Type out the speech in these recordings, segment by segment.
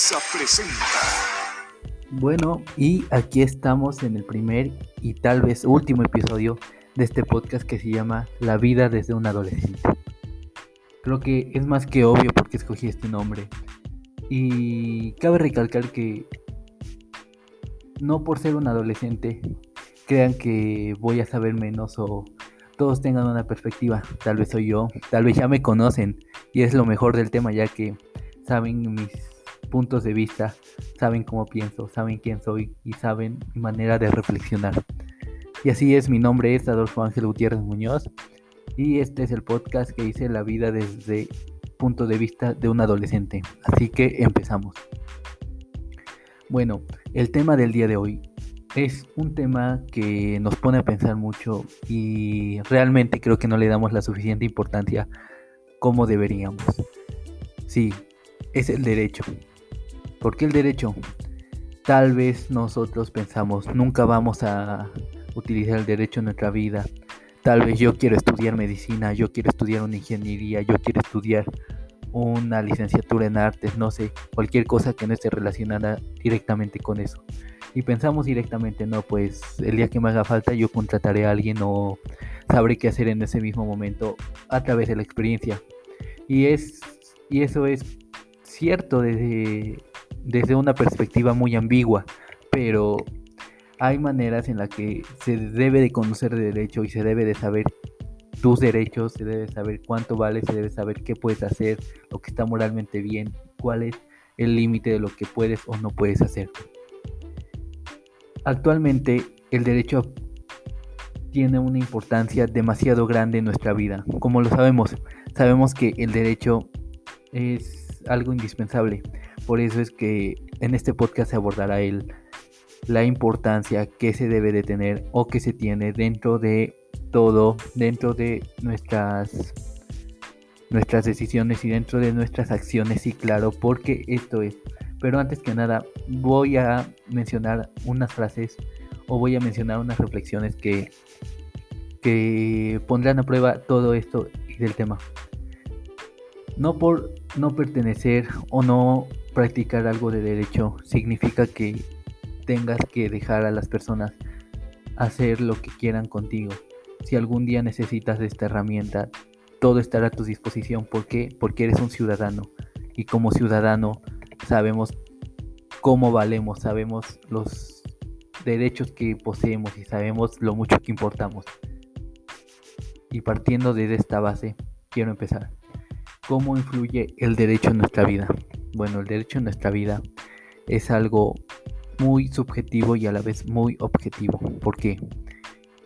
Televisa presenta. Bueno, y aquí estamos en el primer y tal vez último episodio de este podcast que se llama La vida desde un adolescente. Creo que es más que obvio porque escogí este nombre. Y cabe recalcar que no por ser un adolescente crean que voy a saber menos o todos tengan una perspectiva. Tal vez soy yo, tal vez ya me conocen y es lo mejor del tema ya que saben mis puntos de vista, saben cómo pienso, saben quién soy y saben mi manera de reflexionar. Y así es, mi nombre es Adolfo Ángel Gutiérrez Muñoz y este es el podcast que hice la vida desde punto de vista de un adolescente. Así que empezamos. Bueno, el tema del día de hoy es un tema que nos pone a pensar mucho y realmente creo que no le damos la suficiente importancia como deberíamos. Sí, es el derecho. ¿Por qué el derecho? Tal vez nosotros pensamos, nunca vamos a utilizar el derecho en nuestra vida. Tal vez yo quiero estudiar medicina, yo quiero estudiar una ingeniería, yo quiero estudiar una licenciatura en artes, no sé, cualquier cosa que no esté relacionada directamente con eso y pensamos directamente, no, pues el día que me haga falta yo contrataré a alguien o sabré qué hacer en ese mismo momento a través de la experiencia. Y, es, y eso es cierto desde, desde una perspectiva muy ambigua, pero hay maneras en las que se debe de conocer de derecho y se debe de saber tus derechos, se debe saber cuánto vale, se debe saber qué puedes hacer, lo que está moralmente bien, cuál es el límite de lo que puedes o no puedes hacer. Actualmente el derecho tiene una importancia demasiado grande en nuestra vida. Como lo sabemos, sabemos que el derecho es algo indispensable. Por eso es que en este podcast se abordará el, la importancia que se debe de tener o que se tiene dentro de todo, dentro de nuestras nuestras decisiones y dentro de nuestras acciones, y claro, porque esto es pero antes que nada, voy a mencionar unas frases o voy a mencionar unas reflexiones que, que pondrán a prueba todo esto y del tema. No por no pertenecer o no practicar algo de derecho significa que tengas que dejar a las personas hacer lo que quieran contigo. Si algún día necesitas esta herramienta, todo estará a tu disposición. ¿Por qué? Porque eres un ciudadano. Y como ciudadano sabemos cómo valemos, sabemos los derechos que poseemos y sabemos lo mucho que importamos. Y partiendo de esta base, quiero empezar. ¿Cómo influye el derecho en nuestra vida? Bueno, el derecho en nuestra vida es algo muy subjetivo y a la vez muy objetivo. ¿Por qué?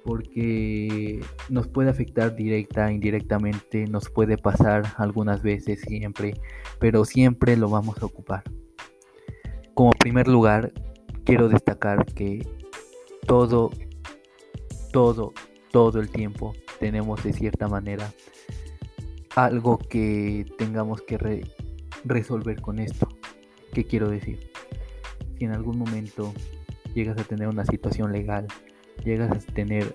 Porque nos puede afectar directa, indirectamente, nos puede pasar algunas veces, siempre, pero siempre lo vamos a ocupar. Como primer lugar, quiero destacar que todo, todo, todo el tiempo tenemos de cierta manera algo que tengamos que resolver con esto. ¿Qué quiero decir? Si en algún momento llegas a tener una situación legal, llegas a tener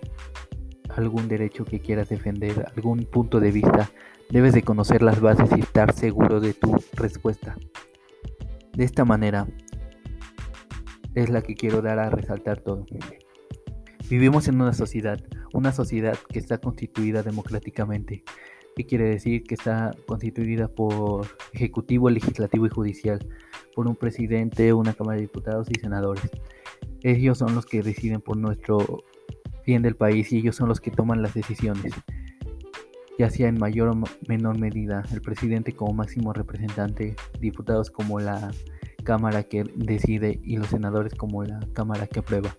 algún derecho que quieras defender, algún punto de vista, debes de conocer las bases y estar seguro de tu respuesta. De esta manera, es la que quiero dar a resaltar todo. Vivimos en una sociedad, una sociedad que está constituida democráticamente. ¿Qué quiere decir? Que está constituida por ejecutivo, legislativo y judicial, por un presidente, una cámara de diputados y senadores. Ellos son los que deciden por nuestro bien del país y ellos son los que toman las decisiones, ya sea en mayor o menor medida el presidente como máximo representante, diputados como la Cámara que decide y los senadores como la Cámara que aprueba.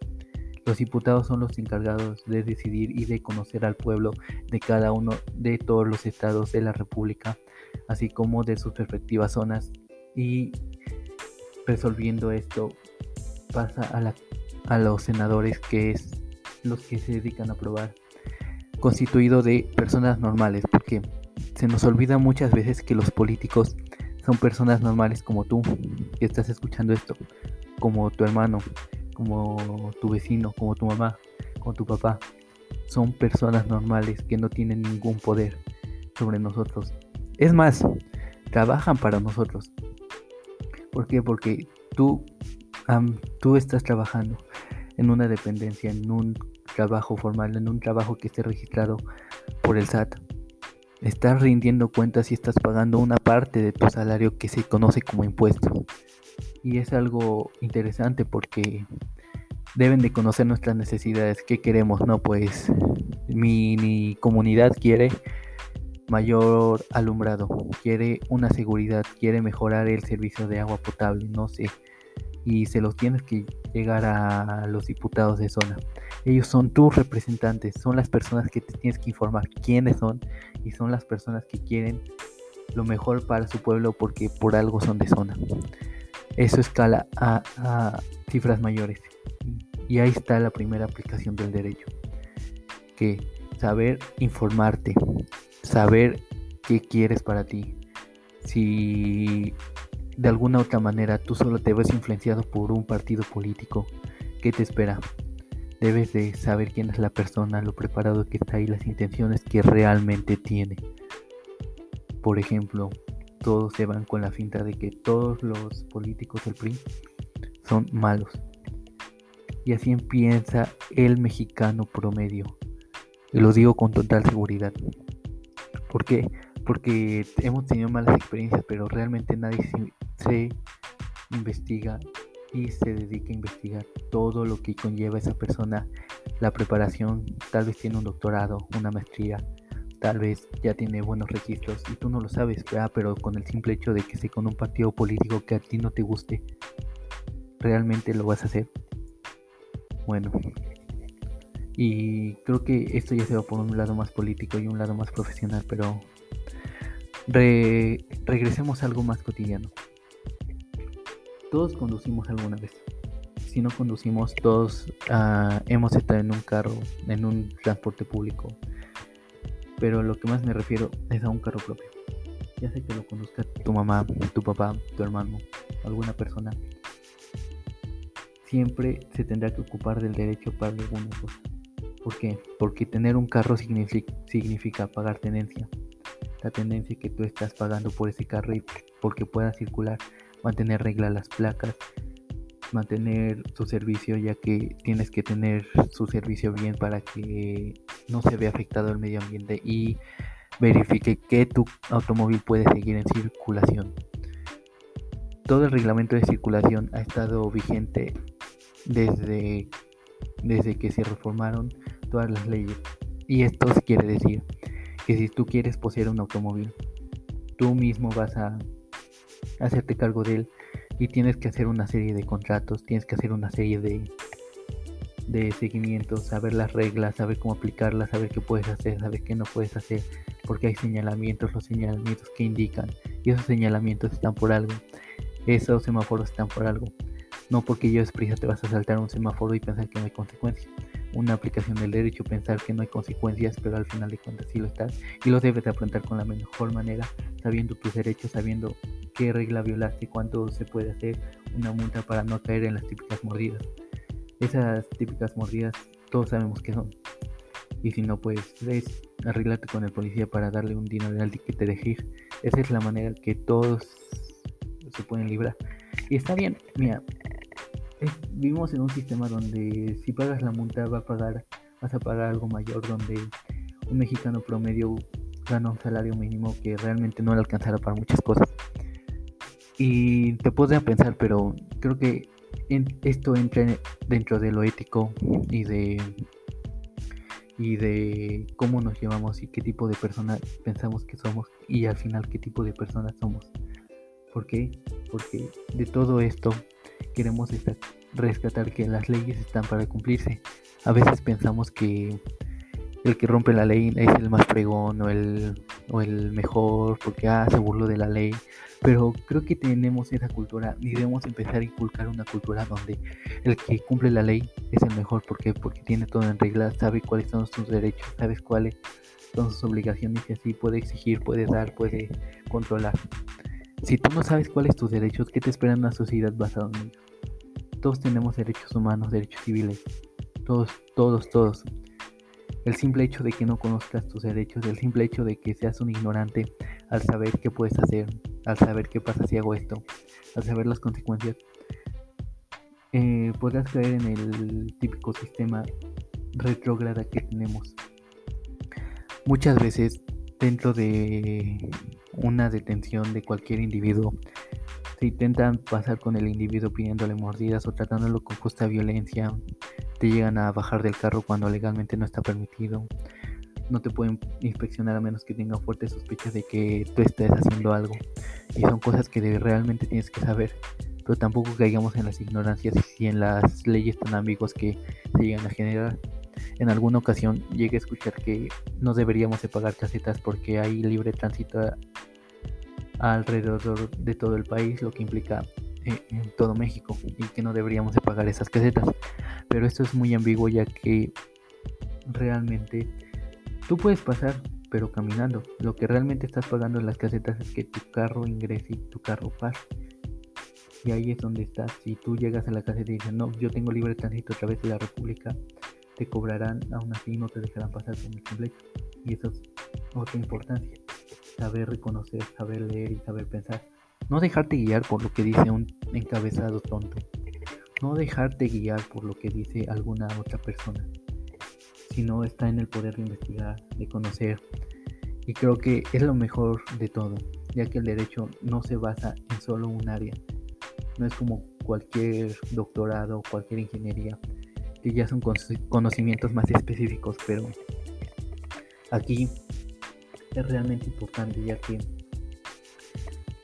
Los diputados son los encargados de decidir y de conocer al pueblo de cada uno de todos los estados de la República, así como de sus respectivas zonas. Y resolviendo esto pasa a, a los senadores que es los que se dedican a aprobar, constituido de personas normales, porque se nos olvida muchas veces que los políticos son personas normales como tú, que estás escuchando esto, como tu hermano, como tu vecino, como tu mamá, como tu papá. Son personas normales que no tienen ningún poder sobre nosotros. Es más, trabajan para nosotros. ¿Por qué? Porque tú, tú estás trabajando en una dependencia, en un trabajo formal, en un trabajo que esté registrado por el SAT. Estás rindiendo cuentas y estás pagando una parte de tu salario que se conoce como impuesto. Y es algo interesante porque deben de conocer nuestras necesidades, qué queremos, ¿no? Pues mi, comunidad quiere mayor alumbrado, quiere una seguridad, quiere mejorar el servicio de agua potable, no sé. Y se los tienes que llegar a los diputados de zona. Ellos son tus representantes, son las personas que te tienes que informar quiénes son y son las personas que quieren lo mejor para su pueblo porque por algo son de zona. Eso escala a, cifras mayores. Y ahí está la primera aplicación del derecho. Que saber informarte, saber qué quieres para ti. Si de alguna otra manera tú solo te ves influenciado por un partido político, ¿qué te espera? Debes de saber quién es la persona, lo preparado que está y las intenciones que realmente tiene. Por ejemplo, todos se van con la finta de que todos los políticos del PRI son malos. Y así empieza el mexicano promedio. Y lo digo con total seguridad. ¿Por qué? Porque hemos tenido malas experiencias, pero realmente nadie se, investiga y se dedica a investigar todo lo que conlleva esa persona, la preparación, tal vez tiene un doctorado, una maestría, tal vez ya tiene buenos registros y tú no lo sabes, pero con el simple hecho de que esté con un partido político que a ti no te guste, realmente lo vas a hacer. Bueno, y creo que esto ya se va por un lado más político y un lado más profesional, pero regresemos a algo más cotidiano. Todos conducimos alguna vez. Si no conducimos, todos ah, hemos estado en un carro, en un transporte público. Pero lo que más me refiero es a un carro propio. Ya sé que lo conduzca tu mamá, tu papá, tu hermano, alguna persona siempre se tendrá que ocupar del derecho para alguna cosa. ¿Por qué? Porque tener un carro significa, pagar tenencia. La tenencia que tú estás pagando por ese carro y porque pueda circular, mantener reglas las placas, mantener su servicio ya que tienes que tener su servicio bien para que no se vea afectado el medio ambiente y verifique que tu automóvil puede seguir en circulación. Todo el reglamento de circulación ha estado vigente desde, desde que se reformaron todas las leyes. Y esto quiere decir que si tú quieres poseer un automóvil, tú mismo vas a hacerte cargo de él y tienes que hacer una serie de contratos, tienes que hacer una serie de, de seguimientos, saber las reglas, saber cómo aplicarlas, saber qué puedes hacer, saber qué no puedes hacer, porque hay señalamientos, los señalamientos que indican, y esos señalamientos están por algo, esos semáforos están por algo. No porque yo prisa te vas a saltar un semáforo y pensar que no hay consecuencias. Una aplicación del derecho, pensar que no hay consecuencias, pero al final de cuentas sí lo estás. Y lo debes de afrontar con la mejor manera, sabiendo tus derechos, sabiendo qué regla violaste, cuánto se puede hacer una multa para no caer en las típicas mordidas. Esas típicas mordidas todos sabemos que son. Y si no, pues es arreglarte con el policía para darle un dinero al que te deje. Esa es la manera que todos se pueden librar. Y está bien, mira, vivimos en un sistema donde si pagas la multa va a pagar, vas a pagar algo mayor, donde un mexicano promedio gana un salario mínimo que realmente no le alcanzará para muchas cosas. Y te puedes pensar, pero creo que esto entra dentro de lo ético y de y de cómo nos llevamos y qué tipo de personas pensamos que somos y al final qué tipo de personas somos. ¿Por qué? Porque de todo esto queremos rescatar que las leyes están para cumplirse. A veces pensamos que el que rompe la ley es el más fregón o el, o el mejor porque ah, se de la ley. Pero creo que tenemos esa cultura y debemos empezar a inculcar una cultura donde el que cumple la ley es el mejor. ¿Por Porque tiene todo en regla, sabe cuáles son sus derechos, sabes cuáles son sus obligaciones y así puede exigir, puede dar, puede controlar. Si tú no sabes cuáles tus derechos, ¿qué te espera en una sociedad basada en ellos? Todos tenemos derechos humanos, derechos civiles. Todos, todos, todos. El simple hecho de que no conozcas tus derechos, el simple hecho de que seas un ignorante al saber qué puedes hacer, al saber qué pasa si hago esto, al saber las consecuencias, eh, podrás caer en el típico sistema retrógrada que tenemos. Muchas veces dentro de una detención de cualquier individuo, se intentan pasar con el individuo pidiéndole mordidas o tratándolo con justa violencia, te llegan a bajar del carro cuando legalmente no está permitido, no te pueden inspeccionar a menos que tengan fuertes sospechas de que tú estés haciendo algo. Y son cosas que realmente tienes que saber. Pero tampoco caigamos en las ignorancias y en las leyes tan ambiguas que se llegan a generar. En alguna ocasión llegué a escuchar que no deberíamos de pagar casetas porque hay libre tránsito alrededor de todo el país, lo que implica en todo México y que no deberíamos de pagar esas casetas. Pero esto es muy ambiguo ya que realmente tú puedes pasar pero caminando. Lo que realmente estás pagando en las casetas es que tu carro ingrese y tu carro pase. Y ahí es donde estás. Si tú llegas a la caseta y dices, no, yo tengo libre tránsito a través de la República, te cobrarán, aún así no te dejarán pasar con el completo. Y eso es otra importancia. Saber reconocer, saber leer y saber pensar. No dejarte guiar por lo que dice un encabezado tonto. No dejarte guiar por lo que dice alguna otra persona. Sino está en el poder de investigar, de conocer. Y creo que es lo mejor de todo, ya que el derecho no se basa en solo un área. No es como cualquier doctorado o cualquier ingeniería que ya son conocimientos más específicos, pero aquí es realmente importante ya que,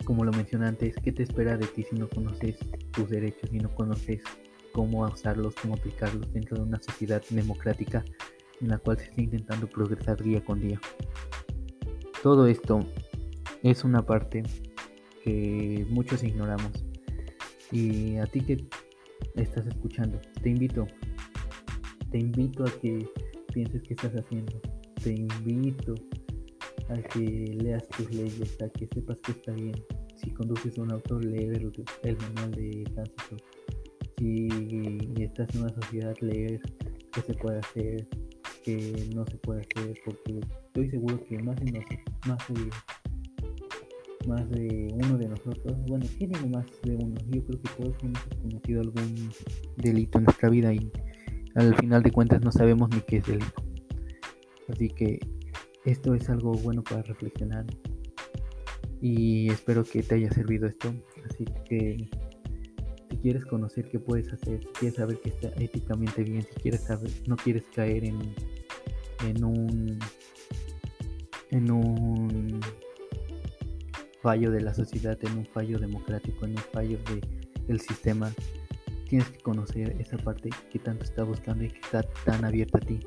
como lo mencioné antes, ¿qué te espera de ti si no conoces tus derechos, y no conoces cómo usarlos, cómo aplicarlos dentro de una sociedad democrática en la cual se está intentando progresar día con día? Todo esto es una parte que muchos ignoramos. Y a ti que estás escuchando, te invito te invito a que pienses qué estás haciendo. Te invito a que leas tus leyes, a que sepas que está bien. Si conduces un auto, leer el, manual de tránsito. Si estás en una sociedad, leer qué se puede hacer, qué no se puede hacer, porque estoy seguro que más de, más de, más de uno de nosotros, bueno, tiene más de uno, yo creo que todos hemos cometido algún delito en nuestra vida y al final de cuentas no sabemos ni qué es delito. Así que esto es algo bueno para reflexionar. Y espero que te haya servido esto. Así que si quieres conocer qué puedes hacer, si quieres saber que está éticamente bien, si quieres saber, no quieres caer en, en un en un fallo de la sociedad, en un fallo democrático, en un fallo de, del sistema tienes que conocer esa parte que tanto está buscando y que está tan abierta a ti.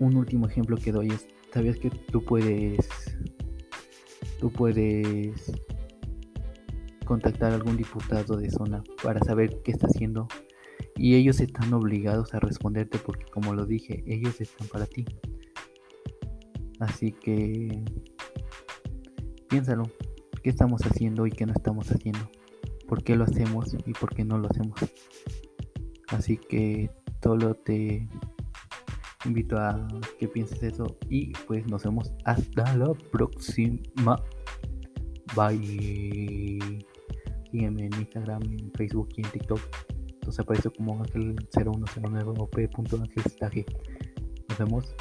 Un último ejemplo que doy es, ¿sabías que tú puedes, tú puedes contactar a algún diputado de zona para saber qué está haciendo? Y ellos están obligados a responderte porque como lo dije, ellos están para ti. Así que piénsalo, ¿qué estamos haciendo y qué no estamos haciendo? por qué lo hacemos y por qué no lo hacemos. Así que solo te invito a que pienses eso y pues nos vemos hasta la próxima. Bye. Sígueme en Instagram, en Facebook y en TikTok. Entonces aparece como Ángel 0109 o P.Ángel Nos vemos.